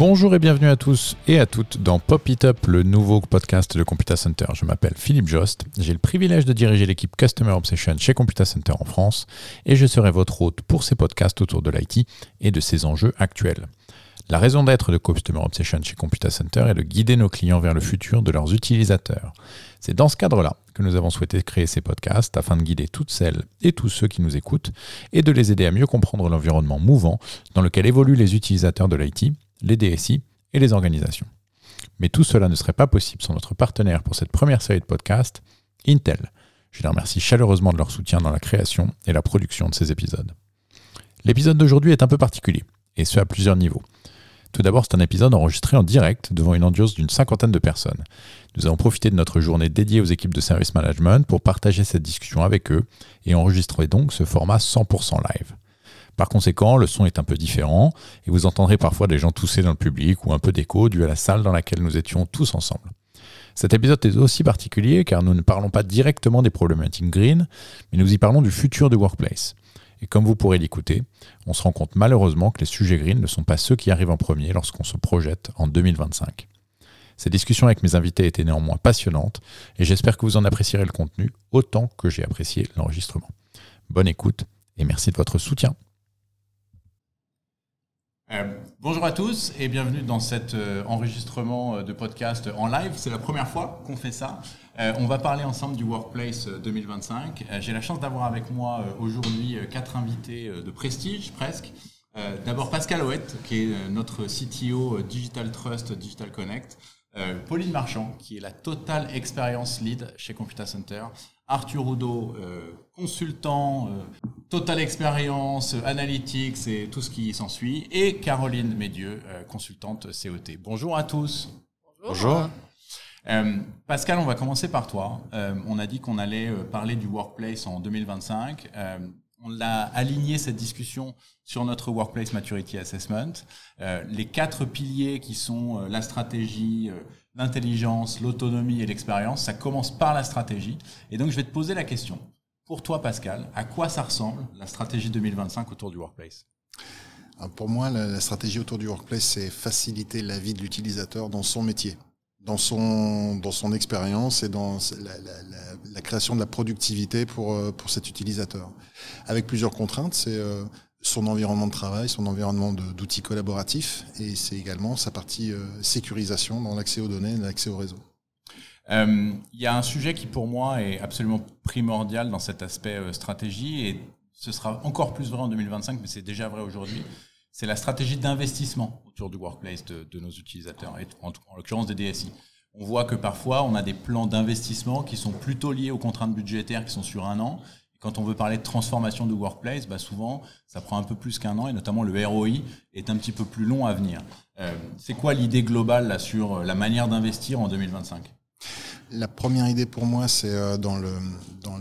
Bonjour et bienvenue à tous et à toutes dans Pop It Up, le nouveau podcast de Computer Center. Je m'appelle Philippe Jost, j'ai le privilège de diriger l'équipe Customer Obsession chez Computer Center en France et je serai votre hôte pour ces podcasts autour de l'IT et de ses enjeux actuels. La raison d'être de Customer Obsession chez Computer Center est de guider nos clients vers le futur de leurs utilisateurs. C'est dans ce cadre-là que nous avons souhaité créer ces podcasts afin de guider toutes celles et tous ceux qui nous écoutent et de les aider à mieux comprendre l'environnement mouvant dans lequel évoluent les utilisateurs de l'IT, les DSI et les organisations. Mais tout cela ne serait pas possible sans notre partenaire pour cette première série de podcasts, Intel. Je les remercie chaleureusement de leur soutien dans la création et la production de ces épisodes. L'épisode d'aujourd'hui est un peu particulier, et ce à plusieurs niveaux. Tout d'abord, c'est un épisode enregistré en direct devant une audience d'une cinquantaine de personnes. Nous avons profité de notre journée dédiée aux équipes de service management pour partager cette discussion avec eux et enregistrer donc ce format 100% live. Par conséquent, le son est un peu différent et vous entendrez parfois des gens tousser dans le public ou un peu d'écho dû à la salle dans laquelle nous étions tous ensemble. Cet épisode est aussi particulier car nous ne parlons pas directement des problématiques green, mais nous y parlons du futur du workplace. Et comme vous pourrez l'écouter, on se rend compte malheureusement que les sujets green ne sont pas ceux qui arrivent en premier lorsqu'on se projette en 2025. Ces discussions avec mes invités étaient néanmoins passionnantes et j'espère que vous en apprécierez le contenu autant que j'ai apprécié l'enregistrement. Bonne écoute et merci de votre soutien. Euh, bonjour à tous et bienvenue dans cet euh, enregistrement euh, de podcast en live. C'est la première fois qu'on fait ça. on va parler ensemble du Workplace 2025. J'ai la chance d'avoir avec moi aujourd'hui quatre invités de prestige presque. D'abord Pascal Ouette, qui est notre CTO Digital Trust, Digital Connect. Pauline Marchand, qui est la Total Experience Lead chez Computer Center. Arthur Oudot, consultant, euh, Total Experience, Analytics et tout ce qui s'ensuit, et Caroline Médieux, euh, consultante COT. Bonjour à tous. Bonjour. Euh, Pascal, on va commencer par toi. on a dit qu'on allait parler du workplace en 2025. on l'a aligné cette discussion sur notre Workplace Maturity Assessment. les quatre piliers qui sont la stratégie, l'intelligence, l'autonomie et l'expérience, ça commence par la stratégie. Et donc, je vais te poser la question. Pour toi, Pascal, à quoi ça ressemble la stratégie 2025 autour du workplace? Pour moi, la, stratégie autour du workplace, c'est faciliter la vie de l'utilisateur dans son métier, dans son, dans son expérience et dans la, création de la productivité pour, euh, pour cet utilisateur. Avec plusieurs contraintes, c'est euh, son environnement de travail, son environnement d'outils collaboratifs et c'est également sa partie euh, sécurisation dans l'accès aux données l'accès au réseau. Euh, il y a un sujet qui pour moi est absolument primordial dans cet aspect euh, stratégie et ce sera encore plus vrai en 2025, mais c'est déjà vrai aujourd'hui. C'est la stratégie d'investissement autour du workplace de, nos utilisateurs, et en, en l'occurrence des DSI. On voit que parfois on a des plans d'investissement qui sont plutôt liés aux contraintes budgétaires qui sont sur un an. Quand on veut parler de transformation du workplace, bah souvent ça prend un peu plus qu'un an et notamment le ROI est un petit peu plus long à venir. Euh, c'est quoi l'idée globale là sur la manière d'investir en 2025 la première idée pour moi, c'est euh, dans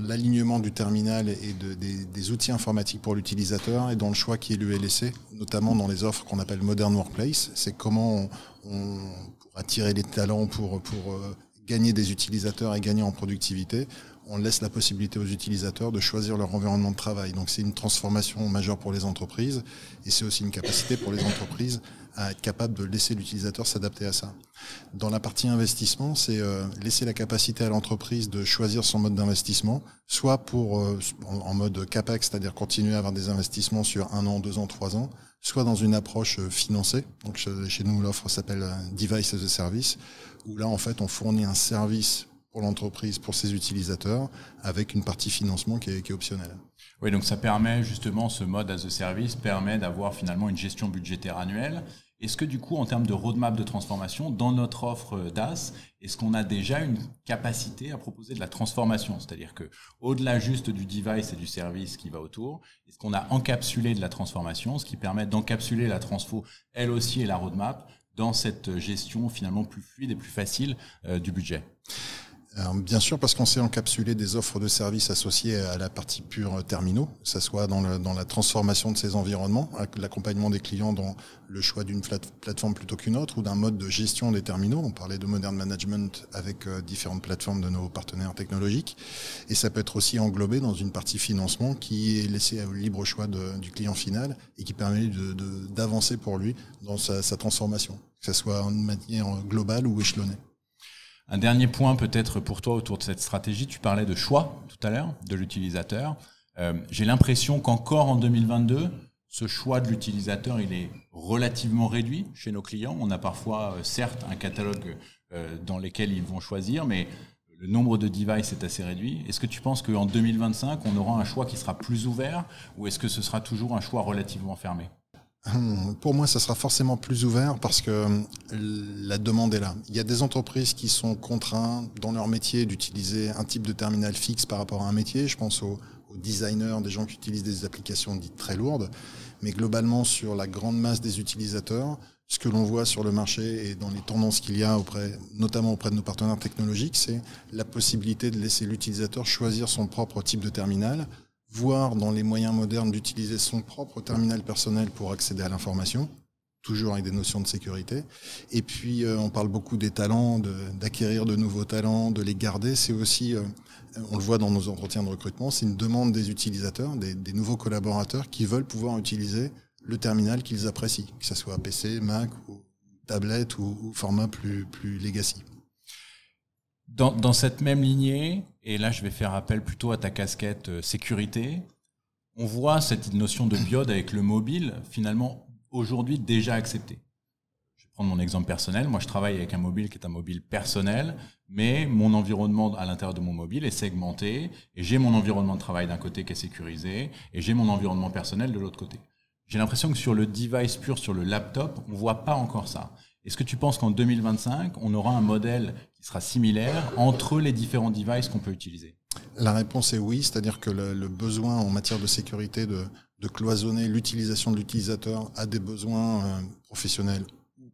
l'alignement du terminal et des, outils informatiques pour l'utilisateur et dans le choix qui est l'ULSC, notamment dans les offres qu'on appelle Modern Workplace. C'est comment on, pour attirer les talents, pour, euh, gagner des utilisateurs et gagner en productivité, on laisse la possibilité aux utilisateurs de choisir leur environnement de travail. Donc c'est une transformation majeure pour les entreprises et c'est aussi une capacité pour les entreprises à être capable de laisser l'utilisateur s'adapter à ça. Dans la partie investissement, c'est euh, laisser la capacité à l'entreprise de choisir son mode d'investissement, soit euh, en, mode capex, c'est-à-dire continuer à avoir des investissements sur un an, deux ans, trois ans, soit dans une approche euh, financée. Donc chez nous, l'offre s'appelle Device as a Service, où là en fait on fournit un service pour l'entreprise, pour ses utilisateurs, avec une partie financement qui est, optionnelle. Oui, donc ça permet justement, ce mode as a service permet d'avoir finalement une gestion budgétaire annuelle. Est-ce que du coup, en termes de roadmap de transformation, dans notre offre DAS, est-ce qu'on a déjà une capacité à proposer de la transformation? C'est-à-dire que au-delà juste du device et du service qui va autour, est-ce qu'on a encapsulé de la transformation, ce qui permet d'encapsuler la transfo, elle aussi, et la roadmap dans cette gestion finalement plus fluide et plus facile euh, du budget? Bien sûr, parce qu'on s'est encapsulé des offres de services associées à la partie pure terminaux, que ce soit dans, la transformation de ces environnements, l'accompagnement des clients dans le choix d'une plateforme plutôt qu'une autre, ou d'un mode de gestion des terminaux. On parlait de modern management avec euh, différentes plateformes de nos partenaires technologiques. Et ça peut être aussi englobé dans une partie financement qui est laissée au libre choix de, du client final et qui permet d'avancer de, pour lui dans sa, sa transformation. que ce soit en manière globale ou échelonnée. Un dernier point peut-être pour toi autour de cette stratégie, tu parlais de choix tout à l'heure de l'utilisateur. Euh, j'ai l'impression qu'encore en 2022, ce choix de l'utilisateur, il est relativement réduit chez nos clients. On a parfois, euh, certes, un catalogue euh, dans lequel ils vont choisir, mais le nombre de devices est assez réduit. Est-ce que tu penses qu'en 2025, on aura un choix qui sera plus ouvert ou est-ce que ce sera toujours un choix relativement fermé? Pour moi, ça sera forcément plus ouvert parce que hum, la demande est là. Il y a des entreprises qui sont contraintes dans leur métier d'utiliser un type de terminal fixe par rapport à un métier. Je pense aux, designers, des gens qui utilisent des applications dites très lourdes. Mais globalement, sur la grande masse des utilisateurs, ce que l'on voit sur le marché et dans les tendances qu'il y a notamment auprès de nos partenaires technologiques, c'est la possibilité de laisser l'utilisateur choisir son propre type de terminal, voire dans les moyens modernes d'utiliser son propre terminal personnel pour accéder à l'information, toujours avec des notions de sécurité. Et puis, euh, on parle beaucoup des talents, d'acquérir de, nouveaux talents, de les garder. C'est aussi euh, on le voit dans nos entretiens de recrutement, c'est une demande des utilisateurs, des, nouveaux collaborateurs qui veulent pouvoir utiliser le terminal qu'ils apprécient, que ce soit PC, Mac tablette ou, format plus, plus legacy. Dans, cette même lignée, et là je vais faire appel plutôt à ta casquette euh, sécurité, on voit cette notion de biode avec le mobile finalement aujourd'hui déjà acceptée prendre mon exemple personnel. Moi, je travaille avec un mobile qui est un mobile personnel, mais mon environnement à l'intérieur de mon mobile est segmenté et j'ai mon environnement de travail d'un côté qui est sécurisé et j'ai mon environnement personnel de l'autre côté. J'ai l'impression que sur le device pur, sur le laptop, on voit pas encore ça. Est-ce que tu penses qu'en 2025, on aura un modèle qui sera similaire entre les différents devices qu'on peut utiliser? La réponse est oui, c'est-à-dire que le, besoin en matière de sécurité de, cloisonner l'utilisation de l'utilisateur à des besoins euh, professionnels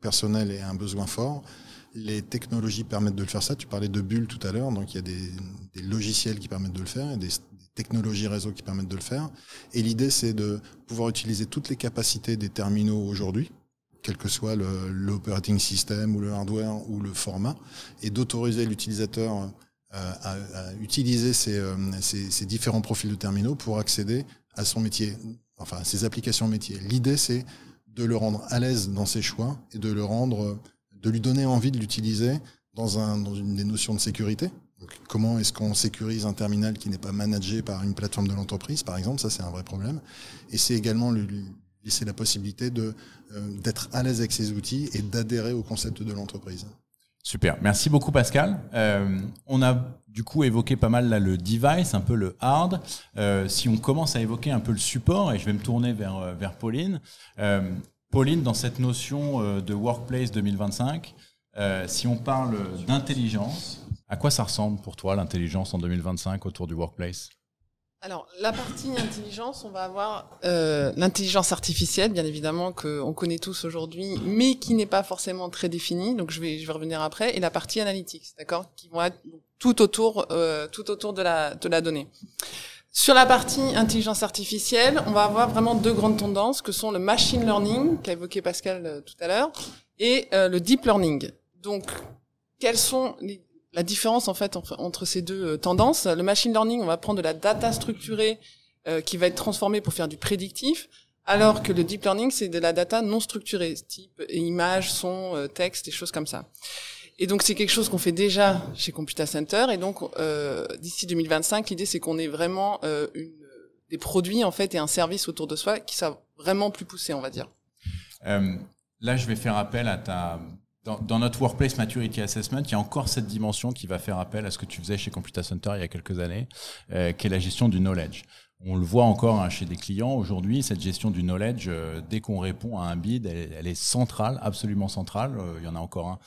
personnel et un besoin fort. Les technologies permettent de le faire ça. Tu parlais de bulles tout à l'heure, donc il y a des, logiciels qui permettent de le faire et des, technologies réseau qui permettent de le faire. Et l'idée, c'est de pouvoir utiliser toutes les capacités des terminaux aujourd'hui, quel que soit l'operating system ou le hardware ou le format, et d'autoriser l'utilisateur euh, à, utiliser euh, ces, différents profils de terminaux pour accéder à son métier, enfin à ses applications métiers. L'idée, c'est de le rendre à l'aise dans ses choix et de le rendre, de lui donner envie de l'utiliser dans, un, dans une des notions de sécurité. comment est-ce qu'on sécurise un terminal qui n'est pas managé par une plateforme de l'entreprise, par exemple? Ça, c'est un vrai problème. Et c'est également laisser la possibilité euh, d'être à l'aise avec ses outils et d'adhérer au concept de l'entreprise. Super, merci beaucoup Pascal. Euh, on a du coup évoqué pas mal le device, un peu le hard. Euh, si on commence à évoquer un peu le support, et je vais me tourner vers, Pauline. Pauline, dans cette notion de Workplace 2025, si on parle d'intelligence, à quoi ça ressemble pour toi l'intelligence en 2025 autour du Workplace? Alors, la partie intelligence, on va avoir euh, l'intelligence artificielle, bien évidemment, qu'on connaît tous aujourd'hui, mais qui n'est pas forcément très définie. Donc, je vais, je vais revenir après. Et la partie analytics, d'accord, qui vont être tout autour, euh, tout autour de la, de la donnée. Sur la partie intelligence artificielle, on va avoir vraiment deux grandes tendances, que sont le machine learning, qu'a évoqué Pascal euh, tout à l'heure, et euh, le deep learning. Donc, quels sont les la différence en fait entre ces deux euh, tendances. Le machine learning, on va prendre de la data structurée euh, qui va être transformée pour faire du prédictif, alors que le deep learning, c'est de la data non structurée, type images, sons, euh, texte, des choses comme ça. Et donc c'est quelque chose qu'on fait déjà chez Computer Center. Et donc d'ici 2025, l'idée c'est qu'on ait vraiment une, des produits en fait et un service autour de soi qui soit vraiment plus poussé, on va dire. là, je vais faire appel à ta dans, notre Workplace Maturity Assessment, il y a encore cette dimension qui va faire appel à ce que tu faisais chez Computer Center il y a quelques années, euh, qui est la gestion du knowledge. On le voit encore hein, chez des clients aujourd'hui, cette gestion du knowledge, euh, dès qu'on répond à un bid, elle, est centrale, absolument centrale. Euh, il y en a encore un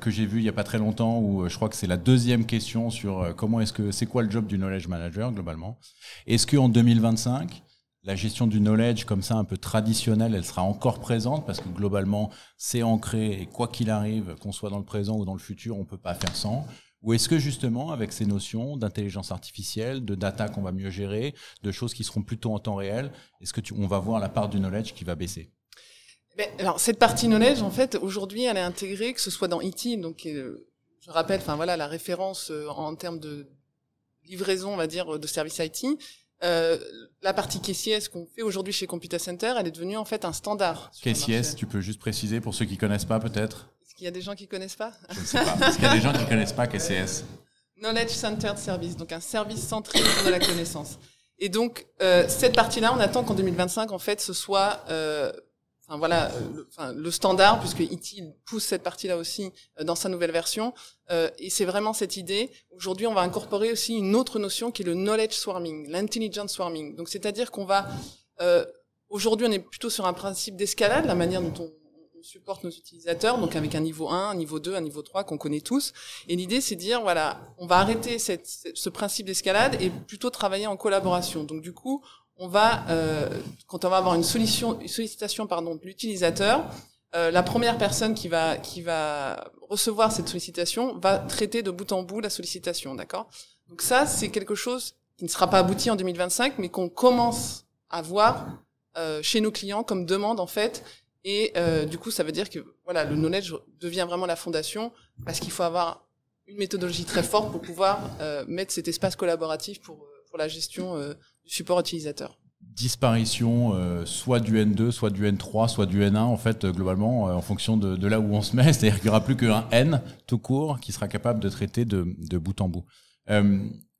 que j'ai vu il y a pas très longtemps où je crois que c'est la deuxième question sur comment est-ce que c'est quoi le job du knowledge manager globalement? Est-ce qu'en 2025 la gestion du knowledge comme ça un peu traditionnelle, elle sera encore présente parce que globalement c'est ancré et quoi qu'il arrive, qu'on soit dans le présent ou dans le futur, on peut pas faire sans. Ou est-ce que justement avec ces notions d'intelligence artificielle, de data qu'on va mieux gérer, de choses qui seront plutôt en temps réel, est-ce que on va voir la part du knowledge qui va baisser? Ben, alors cette partie knowledge en fait aujourd'hui elle est intégrée que ce soit dans IT donc euh, je rappelle enfin voilà la référence euh, en termes de livraison on va dire de service IT euh, la partie KCS qu'on fait aujourd'hui chez Computer Center, elle est devenue en fait un standard. KCS, tu peux juste préciser pour ceux qui connaissent pas peut-être Est-ce qu'il y a des gens qui connaissent pas Je ne sais pas. Est-ce qu'il y a des gens qui connaissent pas KCS Knowledge Centered Service, donc un service centré sur de la connaissance. Et donc euh, cette partie-là, on attend qu'en 2025, en fait, ce soit euh, Enfin voilà, euh, le, enfin, le standard puisque IT pousse cette partie-là aussi euh, dans sa nouvelle version. Euh, et c'est vraiment cette idée. Aujourd'hui, on va incorporer aussi une autre notion qui est le knowledge swarming, l'intelligence swarming. Donc c'est-à-dire qu'on va euh, aujourd'hui, on est plutôt sur un principe d'escalade, la manière dont on, on, supporte nos utilisateurs, donc avec un niveau 1, un niveau 2, un niveau 3 qu'on connaît tous. Et l'idée, c'est de dire voilà, on va arrêter cette, ce principe d'escalade et plutôt travailler en collaboration. Donc du coup, on va, euh, quand on va avoir une, solution, une sollicitation pardon, de l'utilisateur, euh, la première personne qui va, qui va recevoir cette sollicitation va traiter de bout en bout la sollicitation, d'accord? Donc ça, c'est quelque chose qui ne sera pas abouti en 2025, mais qu'on commence à voir euh, chez nos clients comme demande en fait. Et euh, du coup, ça veut dire que voilà, le knowledge devient vraiment la fondation parce qu'il faut avoir une méthodologie très forte pour pouvoir euh, mettre cet espace collaboratif pour, la gestion euh, support utilisateur disparition euh, soit du N2, soit du N3, soit du N1 en fait euh, globalement en fonction de, là où on se met, c'est-à-dire qu'il n'y aura plus qu'un N tout court qui sera capable de traiter de, bout en bout.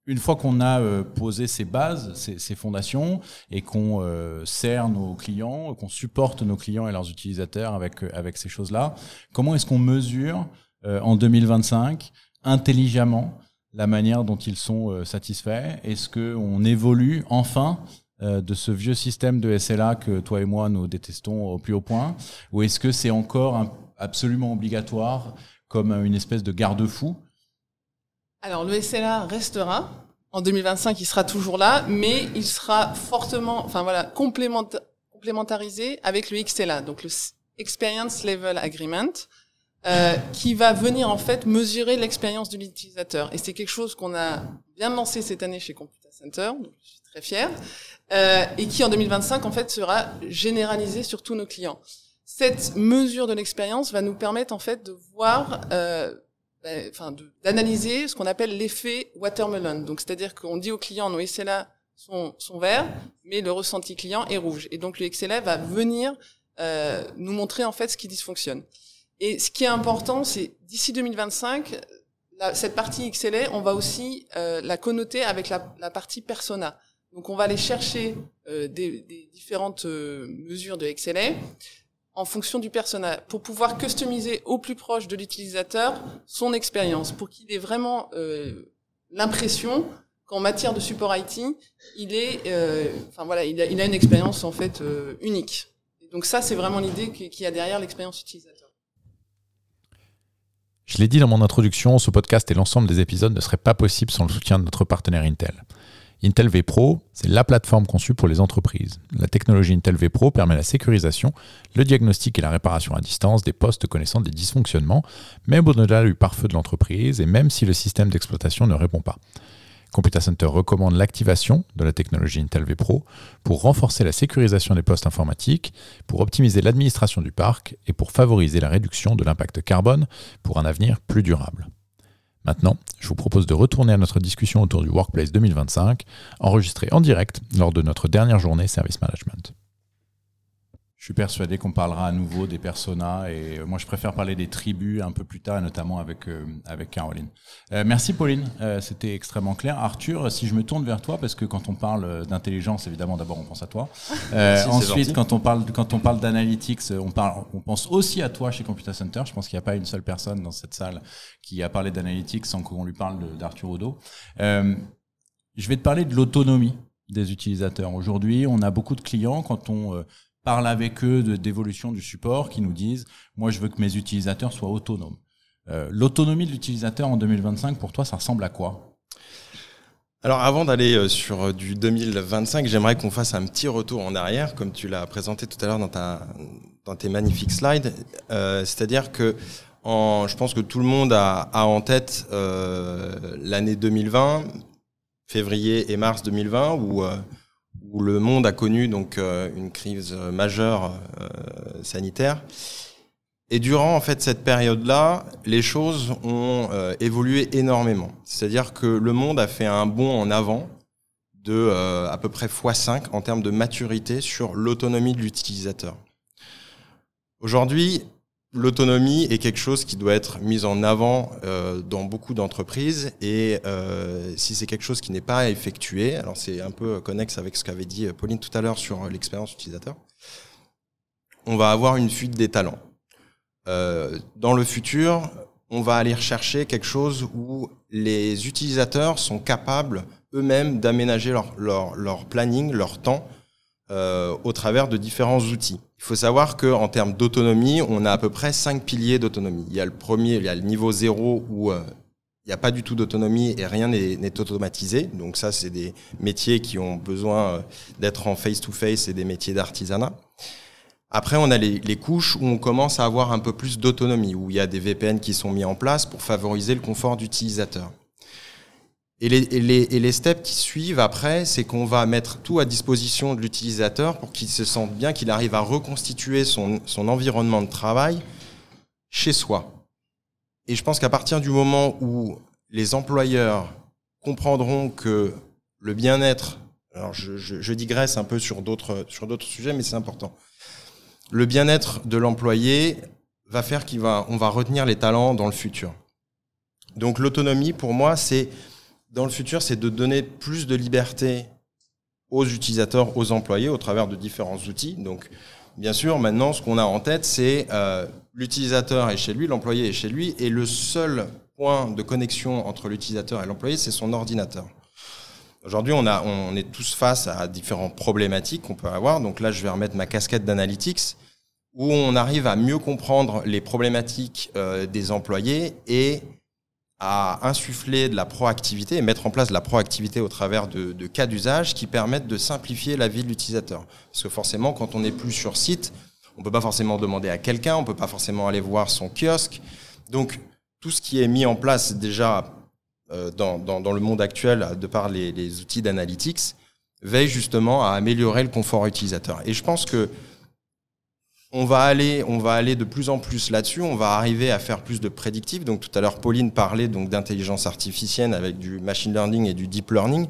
Une fois qu'on a posé ces bases, ces, ces fondations et qu'on sert nos clients, qu'on supporte nos clients et leurs utilisateurs avec avec ces choses-là, comment est-ce qu'on mesure en 2025 intelligemment la manière dont ils sont satisfaits. Est-ce qu'on évolue enfin euh, de ce vieux système de SLA que toi et moi nous détestons au plus haut point? Ou est-ce que c'est encore absolument obligatoire comme une espèce de garde-fou? Alors le SLA restera. En 2025, il sera toujours là, mais il sera fortement, enfin voilà, complémentarisé avec le XLA, donc le Experience Level Agreement, euh, qui va venir en fait mesurer l'expérience de l'utilisateur. Et c'est quelque chose qu'on a bien lancé cette année chez Computer Center, donc je suis très fier euh, et qui en 2025 en fait sera généralisé sur tous nos clients. Cette mesure de l'expérience va nous permettre en fait de voir, euh, ben, d'analyser ce qu'on appelle l'effet watermelon. Donc c'est-à-dire qu'on dit aux clients nos SLA sont, sont verts, mais le ressenti client est rouge. Et donc le XLA va venir euh, nous montrer en fait ce qui dysfonctionne. Et ce qui est important, c'est d'ici 2025, la, cette partie XLA, on va aussi euh, la connoter avec la, la partie persona. Donc on va aller chercher euh, des, des, différentes euh, mesures de XLA en fonction du personnel pour pouvoir customiser au plus proche de l'utilisateur son expérience, pour qu'il ait vraiment euh, l'impression qu'en matière de support IT, il est, euh, enfin voilà, il a, il a, une expérience en fait euh, unique. Donc ça, c'est vraiment l'idée qu'il y a derrière l'expérience utilisateur. Je l'ai dit dans mon introduction, ce podcast et l'ensemble des épisodes ne seraient pas possibles sans le soutien de notre partenaire Intel. Intel vPro, c'est la plateforme conçue pour les entreprises. La technologie Intel vPro permet la sécurisation, le diagnostic et la réparation à distance des postes connaissant des dysfonctionnements, même au-delà du pare-feu de l'entreprise et même si le système d'exploitation ne répond pas. Computer Center recommande l'activation de la technologie Intel vPro pour renforcer la sécurisation des postes informatiques, pour optimiser l'administration du parc et pour favoriser la réduction de l'impact carbone pour un avenir plus durable. Maintenant, je vous propose de retourner à notre discussion autour du Workplace 2025, enregistrée en direct lors de notre dernière journée Service Management. Je suis persuadé qu'on parlera à nouveau des personas et moi je préfère parler des tribus un peu plus tard, notamment avec euh, avec Caroline. Euh, merci Pauline, euh, c'était extrêmement clair. Arthur, si je me tourne vers toi parce que quand on parle d'intelligence, évidemment d'abord on pense à toi. Merci, ensuite, quand on parle quand on parle d'analytics, on parle on pense aussi à toi chez Computer Center. Je pense qu'il n'y a pas une seule personne dans cette salle qui a parlé d'analytics sans qu'on lui parle d'Arthur Odo. je vais te parler de l'autonomie des utilisateurs. Aujourd'hui, on a beaucoup de clients quand on parle avec eux d'évolution du support qui nous disent moi je veux que mes utilisateurs soient autonomes. Euh, L'autonomie de l'utilisateur en 2025 pour toi ça ressemble à quoi? Alors avant d'aller euh, sur euh, du 2025, j'aimerais qu'on fasse un petit retour en arrière, comme tu l'as présenté tout à l'heure dans, ta, dans tes magnifiques slides. C'est-à-dire que je pense que tout le monde a, en tête l'année 2020, février et mars 2020, où où le monde a connu donc euh, une crise majeure euh, sanitaire. Et durant en fait cette période-là, les choses ont euh, évolué énormément. C'est-à-dire que le monde a fait un bond en avant de à peu près x5 en termes de maturité sur l'autonomie de l'utilisateur. Aujourd'hui, l'autonomie est quelque chose qui doit être mis en avant euh, dans beaucoup d'entreprises et euh, si c'est quelque chose qui n'est pas effectué, alors c'est un peu connexe avec ce qu'avait dit Pauline tout à l'heure sur l'expérience utilisateur, on va avoir une fuite des talents. Euh, dans le futur, on va aller rechercher quelque chose où les utilisateurs sont capables eux-mêmes d'aménager leur, planning, leur temps euh, au travers de différents outils. Il faut savoir qu'en termes d'autonomie, on a à peu près cinq piliers d'autonomie. Il y a le premier, il y a le niveau zéro où euh, il n'y a pas du tout d'autonomie et rien n'est automatisé. Donc ça, c'est des métiers qui ont besoin euh, d'être en face-to-face et des métiers d'artisanat. Après, on a les, les, couches où on commence à avoir un peu plus d'autonomie, où il y a des VPN qui sont mis en place pour favoriser le confort d'utilisateur. Et les, steps qui suivent après, c'est qu'on va mettre tout à disposition de l'utilisateur pour qu'il se sente bien, qu'il arrive à reconstituer son, environnement de travail chez soi. Et je pense qu'à partir du moment où les employeurs comprendront que le bien-être, alors je, digresse un peu sur d'autres sujets, mais c'est important. Le bien-être de l'employé va faire qu'on va on va retenir les talents dans le futur. Donc l'autonomie, pour moi, c'est dans le futur, c'est de donner plus de liberté aux utilisateurs, aux employés, au travers de différents outils. Donc, bien sûr, maintenant, ce qu'on a en tête, c'est euh, l'utilisateur est chez lui, l'employé est chez lui, et le seul point de connexion entre l'utilisateur et l'employé, c'est son ordinateur. Aujourd'hui, on, on est tous face à différentes problématiques qu'on peut avoir. Donc là, je vais remettre ma casquette d'analytics, où on arrive à mieux comprendre les problématiques euh, des employés et à insuffler de la proactivité et mettre en place de la proactivité au travers de, cas d'usage qui permettent de simplifier la vie de l'utilisateur. Parce que forcément, quand on n'est plus sur site, on peut pas forcément demander à quelqu'un, on peut pas forcément aller voir son kiosque. Donc, tout ce qui est mis en place déjà euh, dans, le monde actuel, de par les, les outils d'analytics, veille justement à améliorer le confort utilisateur. Et je pense que on va aller, on va aller de plus en plus là-dessus. On va arriver à faire plus de prédictifs. Donc tout à l'heure, Pauline parlait donc d'intelligence artificielle avec du machine learning et du deep learning.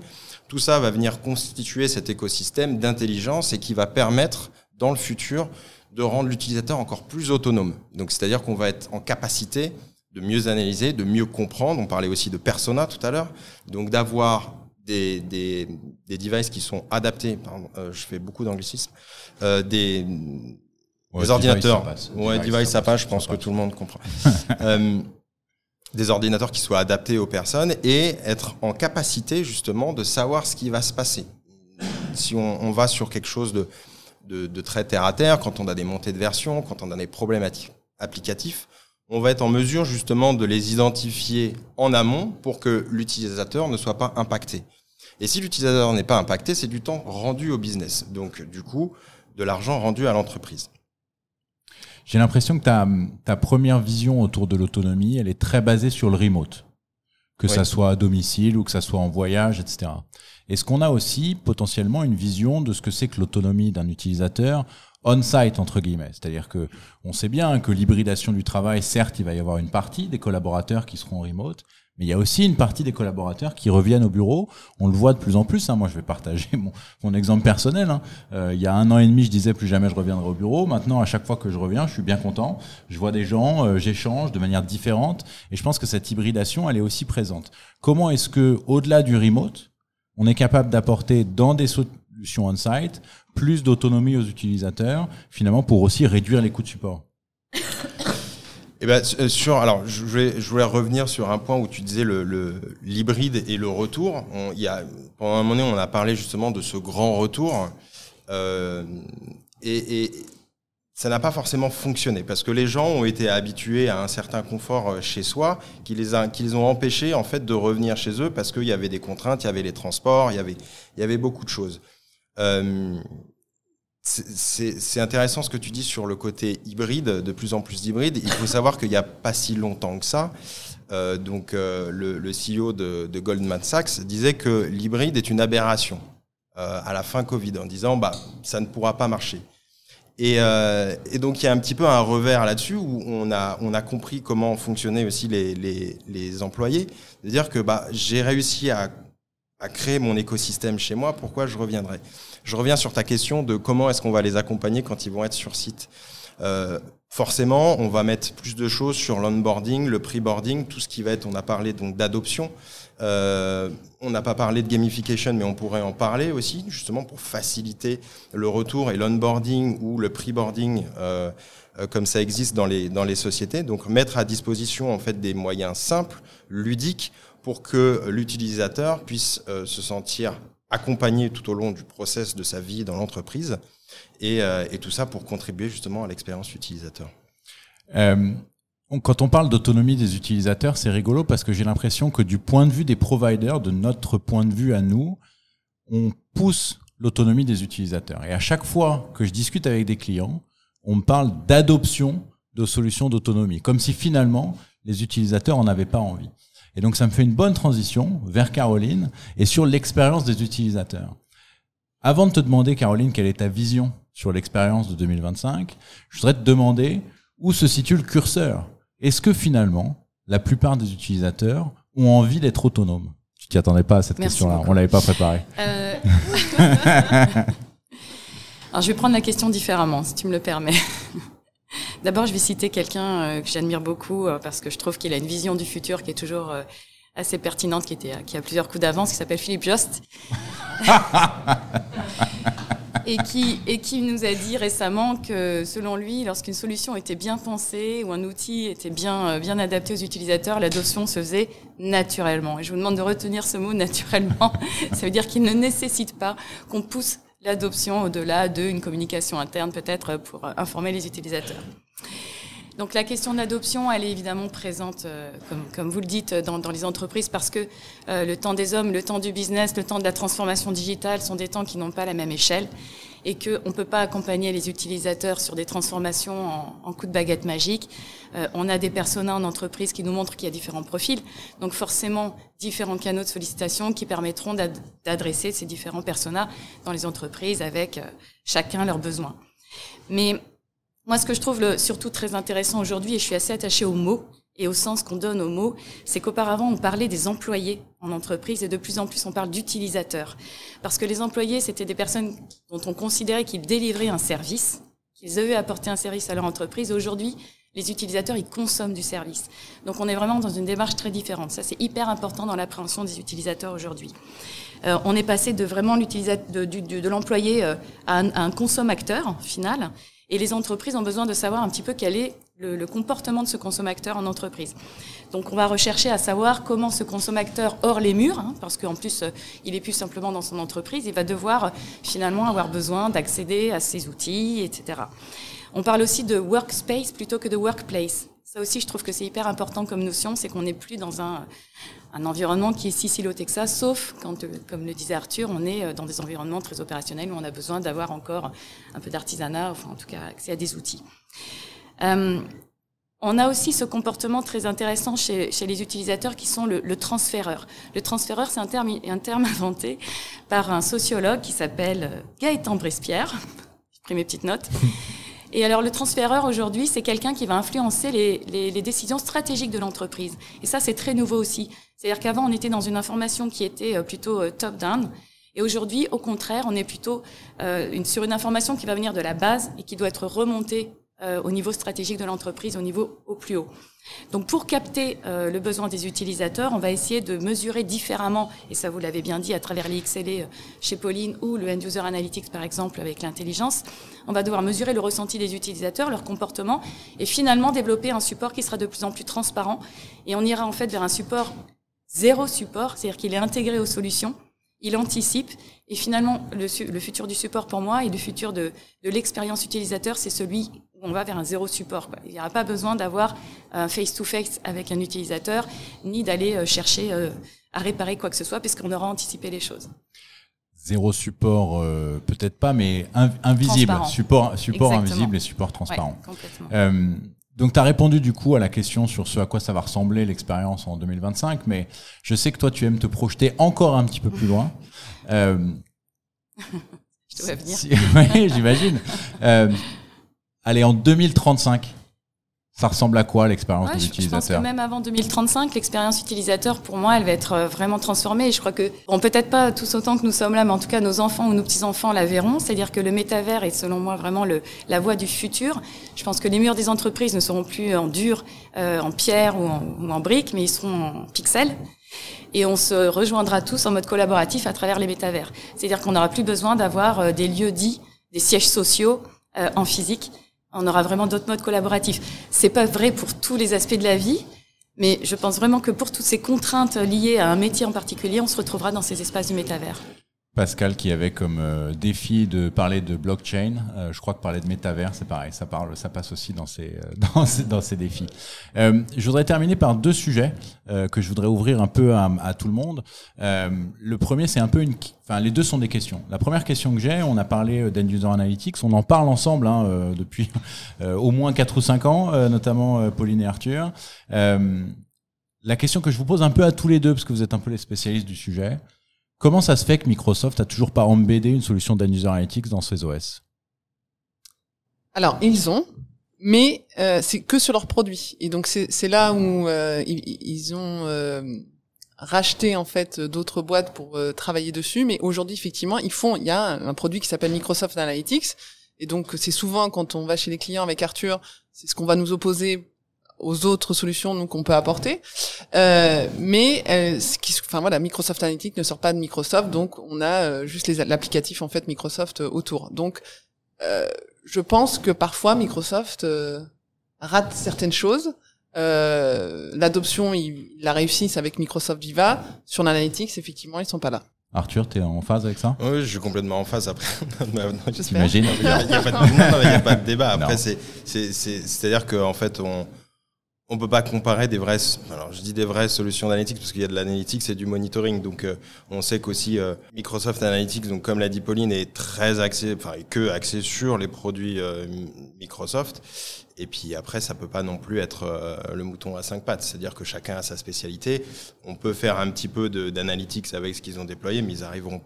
Tout ça va venir constituer cet écosystème d'intelligence et qui va permettre, dans le futur, de rendre l'utilisateur encore plus autonome. Donc c'est-à-dire qu'on va être en capacité de mieux analyser, de mieux comprendre. On parlait aussi de persona tout à l'heure. Donc d'avoir des, des, des, devices qui sont adaptés, pardon, euh, je fais beaucoup d'anglicisme, euh, des, Ouais, des ordinateurs. ouais, device, device ça passe, je pense que tout le monde comprend. euh, des ordinateurs qui soient adaptés aux personnes et être en capacité justement de savoir ce qui va se passer. Si on, on va sur quelque chose de, de, de, très terre à terre, quand on a des montées de version, quand on a des problématiques applicatifs, on va être en mesure justement de les identifier en amont pour que l'utilisateur ne soit pas impacté. Et si l'utilisateur n'est pas impacté, c'est du temps rendu au business. Donc du coup, de l'argent rendu à l'entreprise. J'ai l'impression que ta, ta première vision autour de l'autonomie, elle est très basée sur le remote. Que oui. ça soit à domicile ou que ça soit en voyage, etc. Est-ce qu'on a aussi potentiellement une vision de ce que c'est que l'autonomie d'un utilisateur on-site entre guillemets, c'est-à-dire que on sait bien que l'hybridation du travail, certes, il va y avoir une partie des collaborateurs qui seront remote, mais il y a aussi une partie des collaborateurs qui reviennent au bureau. On le voit de plus en plus. Hein. Moi, je vais partager mon, exemple personnel. Hein. Euh, il y a un an et demi, je disais plus jamais je reviendrai au bureau. Maintenant, à chaque fois que je reviens, je suis bien content. Je vois des gens, euh, j'échange de manière différente. Et je pense que cette hybridation, elle est aussi présente. Comment est-ce que, au-delà du remote, on est capable d'apporter dans des solutions on-site plus d'autonomie aux utilisateurs, finalement, pour aussi réduire les coûts de support? Eh ben, sur, alors, je voulais, revenir sur un point où tu disais le, le l'hybride et le retour. Y a, pendant un moment on a parlé justement de ce grand retour. Euh, et, ça n'a pas forcément fonctionné parce que les gens ont été habitués à un certain confort chez soi qui les, a, qui les ont empêchés en fait de revenir chez eux parce qu'il y avait des contraintes, il y avait les transports, il y avait, il y avait beaucoup de choses. Euh, c'est intéressant ce que tu dis sur le côté hybride, de plus en plus d'hybride. Il faut savoir qu'il n'y a pas si longtemps que ça, euh, donc euh, le, CEO de, Goldman Sachs disait que l'hybride est une aberration euh, à la fin Covid, en disant bah ça ne pourra pas marcher. Et, donc il y a un petit peu un revers là-dessus où on a compris comment fonctionnaient aussi les les, employés, de dire que bah j'ai réussi à à créer mon écosystème chez moi, pourquoi je reviendrai? Je reviens sur ta question de comment est-ce qu'on va les accompagner quand ils vont être sur site. Euh, forcément, on va mettre plus de choses sur l'onboarding, le pre-boarding, tout ce qui va être, on a parlé donc d'adoption. Euh, on n'a pas parlé de gamification, mais on pourrait en parler aussi, justement pour faciliter le retour et l'onboarding ou le pre-boarding, euh, euh, comme ça existe dans les, dans les sociétés. Donc mettre à disposition en fait des moyens simples, ludiques, pour que l'utilisateur puisse euh, se sentir accompagné tout au long du process de sa vie dans l'entreprise, et, euh, tout ça pour contribuer justement à l'expérience utilisateur. Euh, quand on parle d'autonomie des utilisateurs, c'est rigolo parce que j'ai l'impression que du point de vue des providers, de notre point de vue à nous, on pousse l'autonomie des utilisateurs. Et à chaque fois que je discute avec des clients, on me parle d'adoption de solutions d'autonomie, comme si finalement les utilisateurs en avaient pas envie. Et donc ça me fait une bonne transition vers Caroline et sur l'expérience des utilisateurs. Avant de te demander, Caroline, quelle est ta vision sur l'expérience de 2025, je voudrais te demander où se situe le curseur est-ce que finalement, la plupart des utilisateurs ont envie d'être autonomes? Tu t'y attendais pas à cette question-là, on l'avait pas préparée. Euh... Alors je vais prendre la question différemment, si tu me le permets. D'abord, je vais citer quelqu'un euh, que j'admire beaucoup euh, parce que je trouve qu'il a une vision du futur qui est toujours euh, assez pertinente, qui, était, qui a plusieurs coups d'avance, qui s'appelle Philippe Jost. et qui, et qui nous a dit récemment que, selon lui, lorsqu'une solution était bien pensée ou un outil était bien, bien adapté aux utilisateurs, l'adoption se faisait naturellement. Et je vous demande de retenir ce mot naturellement. Ça veut dire qu'il ne nécessite pas qu'on pousse l'adoption au-delà d'une communication interne, peut-être pour informer les utilisateurs. Donc la question de l'adoption, elle est évidemment présente, euh, comme, vous le dites, dans, dans les entreprises, parce que euh, le temps des hommes, le temps du business, le temps de la transformation digitale sont des temps qui n'ont pas la même échelle et qu'on ne peut pas accompagner les utilisateurs sur des transformations en, en coup de baguette magique. Euh, on a des personas en entreprise qui nous montrent qu'il y a différents profils, donc forcément différents canaux de sollicitation qui permettront d'adresser ces différents personas dans les entreprises avec chacun leurs besoins. Mais moi, ce que je trouve le, surtout très intéressant aujourd'hui, et je suis assez attachée aux mots et au sens qu'on donne aux mots, c'est qu'auparavant, on parlait des employés en entreprise et de plus en plus, on parle d'utilisateurs. Parce que les employés, c'était des personnes dont on considérait qu'ils délivraient un service, qu'ils avaient apporté un service à leur entreprise. Aujourd'hui, les utilisateurs, ils consomment du service. Donc, on est vraiment dans une démarche très différente. Ça, c'est hyper important dans l'appréhension des utilisateurs aujourd'hui. Euh, on est passé de vraiment de, de, de l'employé euh, à un, à un consommateur final. Et les entreprises ont besoin de savoir un petit peu quel est le, comportement de ce consommateur en entreprise. Donc on va rechercher à savoir comment ce consommateur hors les murs, hein, parce qu'en plus euh, il est plus simplement dans son entreprise, il va devoir euh, finalement avoir besoin d'accéder à ses outils, etc. On parle aussi de workspace plutôt que de workplace. Ça aussi, je trouve que c'est hyper important comme notion, c'est qu'on n'est plus dans un, un, environnement qui est si siloté que ça, sauf quand, euh, comme le disait Arthur, on est euh, dans des environnements très opérationnels où on a besoin d'avoir encore un peu d'artisanat, enfin en tout cas accès à des outils. Euh, on a aussi ce comportement très intéressant chez, les utilisateurs qui sont le, le transféreur. Le transféreur, c'est un terme, un terme inventé par un sociologue qui s'appelle Gaëtan Brespierre. J'ai pris mes petites notes. Et alors le transféreur aujourd'hui, c'est quelqu'un qui va influencer les, décisions stratégiques de l'entreprise. Et ça, c'est très nouveau aussi. C'est-à-dire qu'avant, on était dans une information qui était euh, plutôt euh, top-down. Et aujourd'hui, au contraire, on est plutôt euh, sur une information qui va venir de la base et qui doit être remontée euh, au niveau stratégique de l'entreprise, au niveau au plus haut. Donc pour capter euh, le besoin des utilisateurs, on va essayer de mesurer différemment, et ça vous l'avez bien dit à travers les XLE euh, chez Pauline ou le End User Analytics par exemple avec l'intelligence, on va devoir mesurer le ressenti des utilisateurs, leur comportement, et finalement développer un support qui sera de plus en plus transparent, et on ira en fait vers un support zéro support, c'est-à-dire qu'il est intégré aux solutions, il anticipe, et finalement le, le futur du support pour moi et le futur de, de l'expérience utilisateur, c'est celui on va vers un zéro support. Quoi. Il n'y aura pas besoin d'avoir un face-to-face avec un utilisateur, ni d'aller euh, chercher euh, à réparer quoi que ce soit, puisqu'on aura anticipé les choses. Zéro support, euh, peut-être pas, mais invisible. Support, support invisible et support transparent. Ouais, euh, donc, tu as répondu du coup à la question sur ce à quoi ça va ressembler l'expérience en 2025, mais je sais que toi, tu aimes te projeter encore un petit peu plus loin. Euh, je te vois venir. Si, oui, j'imagine. Allez, en 2035, Ça ressemble à quoi l'expérience Ouais, de je, je pense que l'utilisateur même avant 2035, l'expérience utilisateur, pour moi, elle va être euh, vraiment transformée. Et je crois que, bon, peut-être pas tous autant que nous sommes là, mais en tout cas, nos enfants ou nos petits-enfants la verront. C'est-à-dire que le métavers est, selon moi, vraiment le, la voie du futur. Je pense que les murs des entreprises ne seront plus en dur, euh, en pierre ou en, ou en briques, mais ils seront en pixels. Et on se rejoindra tous en mode collaboratif à travers les métavers. C'est-à-dire qu'on n'aura plus besoin d'avoir euh, des lieux dits, des sièges sociaux euh, en physique. On aura vraiment d'autres modes collaboratifs. C'est pas vrai pour tous les aspects de la vie, mais je pense vraiment que pour toutes ces contraintes liées à un métier en particulier, on se retrouvera dans ces espaces du métavers. Pascal qui avait comme euh, défi de parler de blockchain. Euh, je crois que parler de métavers, c'est pareil, ça parle, ça passe aussi dans ces euh, dans ces, dans ces défis. Euh, je voudrais terminer par deux sujets euh, que je voudrais ouvrir un peu à, à tout le monde. Euh, le premier, c'est un peu une, enfin les deux sont des questions. La première question que j'ai, on a parlé d'end user analytics, on en parle ensemble hein, depuis au moins quatre ou cinq ans, notamment Pauline et Arthur. La question que je vous pose un peu à tous les deux, parce que vous êtes un peu les spécialistes du sujet. Comment ça se fait que Microsoft a toujours pas embêté une solution d'User Analytics dans ses OS Alors, ils ont, mais euh, c'est que sur leurs produits. Et donc, c'est là où euh, ils, ont euh, racheté en fait d'autres boîtes pour travailler dessus. Mais aujourd'hui, effectivement, ils font. Il y a un produit qui s'appelle Microsoft Analytics. Et donc, c'est souvent quand on va chez les clients avec Arthur, c'est ce qu'on va nous opposer aux autres solutions donc qu'on peut apporter. Euh, mais euh, ce qui, enfin voilà, Microsoft Analytics ne sort pas de Microsoft, donc on a euh, juste les- l'applicatif en fait Microsoft euh, autour. Donc euh, je pense que parfois Microsoft euh, rate certaines choses. Euh, L'adoption, il, il a réussi c'est avec Microsoft Viva. Sur l'analytics, effectivement, ils sont pas là. Arthur, tu es en phase avec ça? Oui, je suis complètement en phase après. Non, non, J'espère. T'imagines? Il n'y a, pas de- débat. Après, c'est, c'est, c'est, c'est-à-dire qu'en fait, on on peut pas comparer des vraies. Solutions d'analytics parce qu'il y a de l'analytics et du monitoring. Donc, euh, on sait qu'aussi euh, Microsoft Analytics, comme l'a dit Pauline, est très axé, enfin, que sur les produits euh, Microsoft. Et puis après, ça peut pas non plus être le mouton à cinq pattes. C'est-à-dire que chacun a sa spécialité. On peut faire un petit peu d'analytics avec ce qu'ils ont déployé, mais ils arriveront.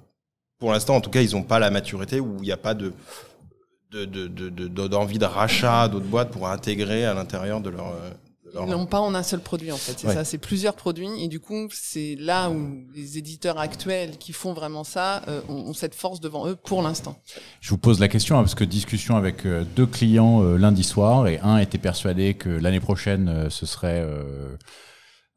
Pour l'instant, en tout cas, ils n'ont pas la maturité où il n'y a pas de de, de, de, de- d'envie de rachat d'autres boîtes pour intégrer à l'intérieur de leur, leur Ils n'ont pas en un seul produit en fait, c'est Ouais. ça, c'est plusieurs produits et du coup c'est là où les éditeurs actuels qui font vraiment ça euh, ont, ont cette force devant eux pour l'instant. Je vous pose la question hein, parce que discussion avec euh, deux clients euh, lundi soir et un était persuadé que l'année prochaine ce serait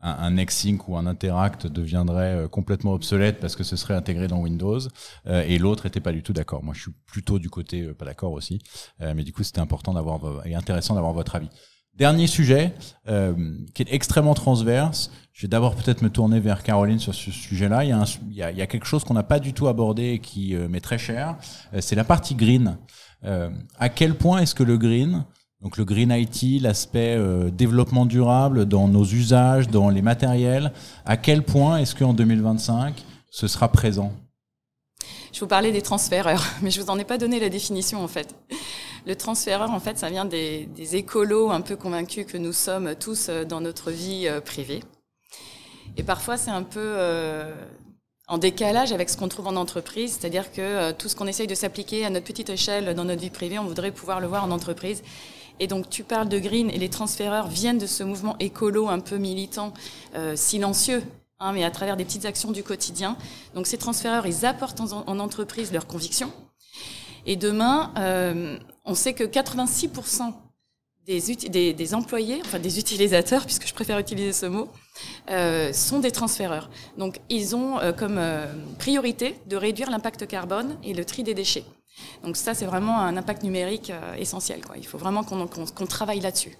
un, Nexync ou un Interact deviendrait complètement obsolète parce que ce serait intégré dans Windows euh, et l'autre était pas du tout d'accord. Moi je suis plutôt du côté euh, pas d'accord aussi, Euh, mais du coup c'était important d'avoir vo- et intéressant d'avoir votre avis. Dernier sujet euh, qui est extrêmement transverse. Je vais d'abord peut-être me tourner vers Caroline sur ce sujet-là. Il y a, quelque chose qu'on n'a pas du tout abordé et qui euh, m'est très cher. Euh, c'est la partie green. À quel point est-ce que le green, donc le green IT, l'aspect développement durable dans nos usages, dans les matériels, à quel point est-ce qu'en 2025 ce sera présent? Je vous parlais des transféreurs, mais je vous en ai pas donné la définition en fait. Le transféreur, en fait, ça vient des, des écolos un peu convaincus que nous sommes tous euh, dans notre vie euh, privée. Et parfois, c'est un peu euh, en décalage avec ce qu'on trouve en entreprise, c'est-à-dire que tout ce qu'on essaye de s'appliquer à notre petite échelle dans notre vie privée, on voudrait pouvoir le voir en entreprise. Et donc, tu parles de green et les transféreurs viennent de ce mouvement écolo un peu militant, silencieux, hein, mais à travers des petites actions du quotidien. Donc, ces transféreurs, ils apportent en, en entreprise leurs convictions. Et demain, on sait que 86% des, des, des employés, enfin des utilisateurs, puisque je préfère utiliser ce mot, euh, sont des transféreurs. Donc, ils ont euh, comme euh, priorité de réduire l'impact carbone et le tri des déchets. Donc ça, c'est vraiment un impact numérique essentiel. Quoi. Il faut vraiment qu'on travaille là-dessus.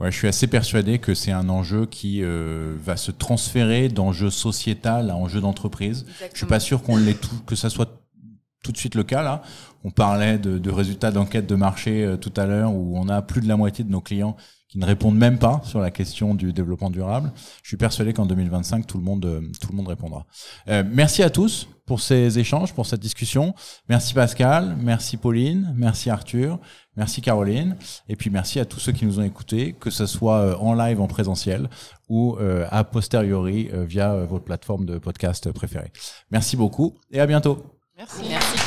Ouais, je suis assez persuadé que c'est un enjeu qui euh, va se transférer d'enjeu sociétal à enjeu d'entreprise. Je suis pas sûr qu'on l'ait que ça soit tout de suite le cas là. On parlait de, de résultats d'enquête de marché euh, tout à l'heure où on a plus de la moitié de nos clients qui ne répondent même pas sur la question du développement durable. Je suis persuadé qu'en 2025 tout le monde euh, tout le monde répondra. Euh, merci à tous pour ces échanges, pour cette discussion. Merci Pascal, merci Pauline, merci Arthur, merci Caroline et puis merci à tous ceux qui nous ont écoutés, que ce soit euh, en live en présentiel ou euh, a posteriori via votre plateforme de podcast préférée. Merci beaucoup et à bientôt. Merci.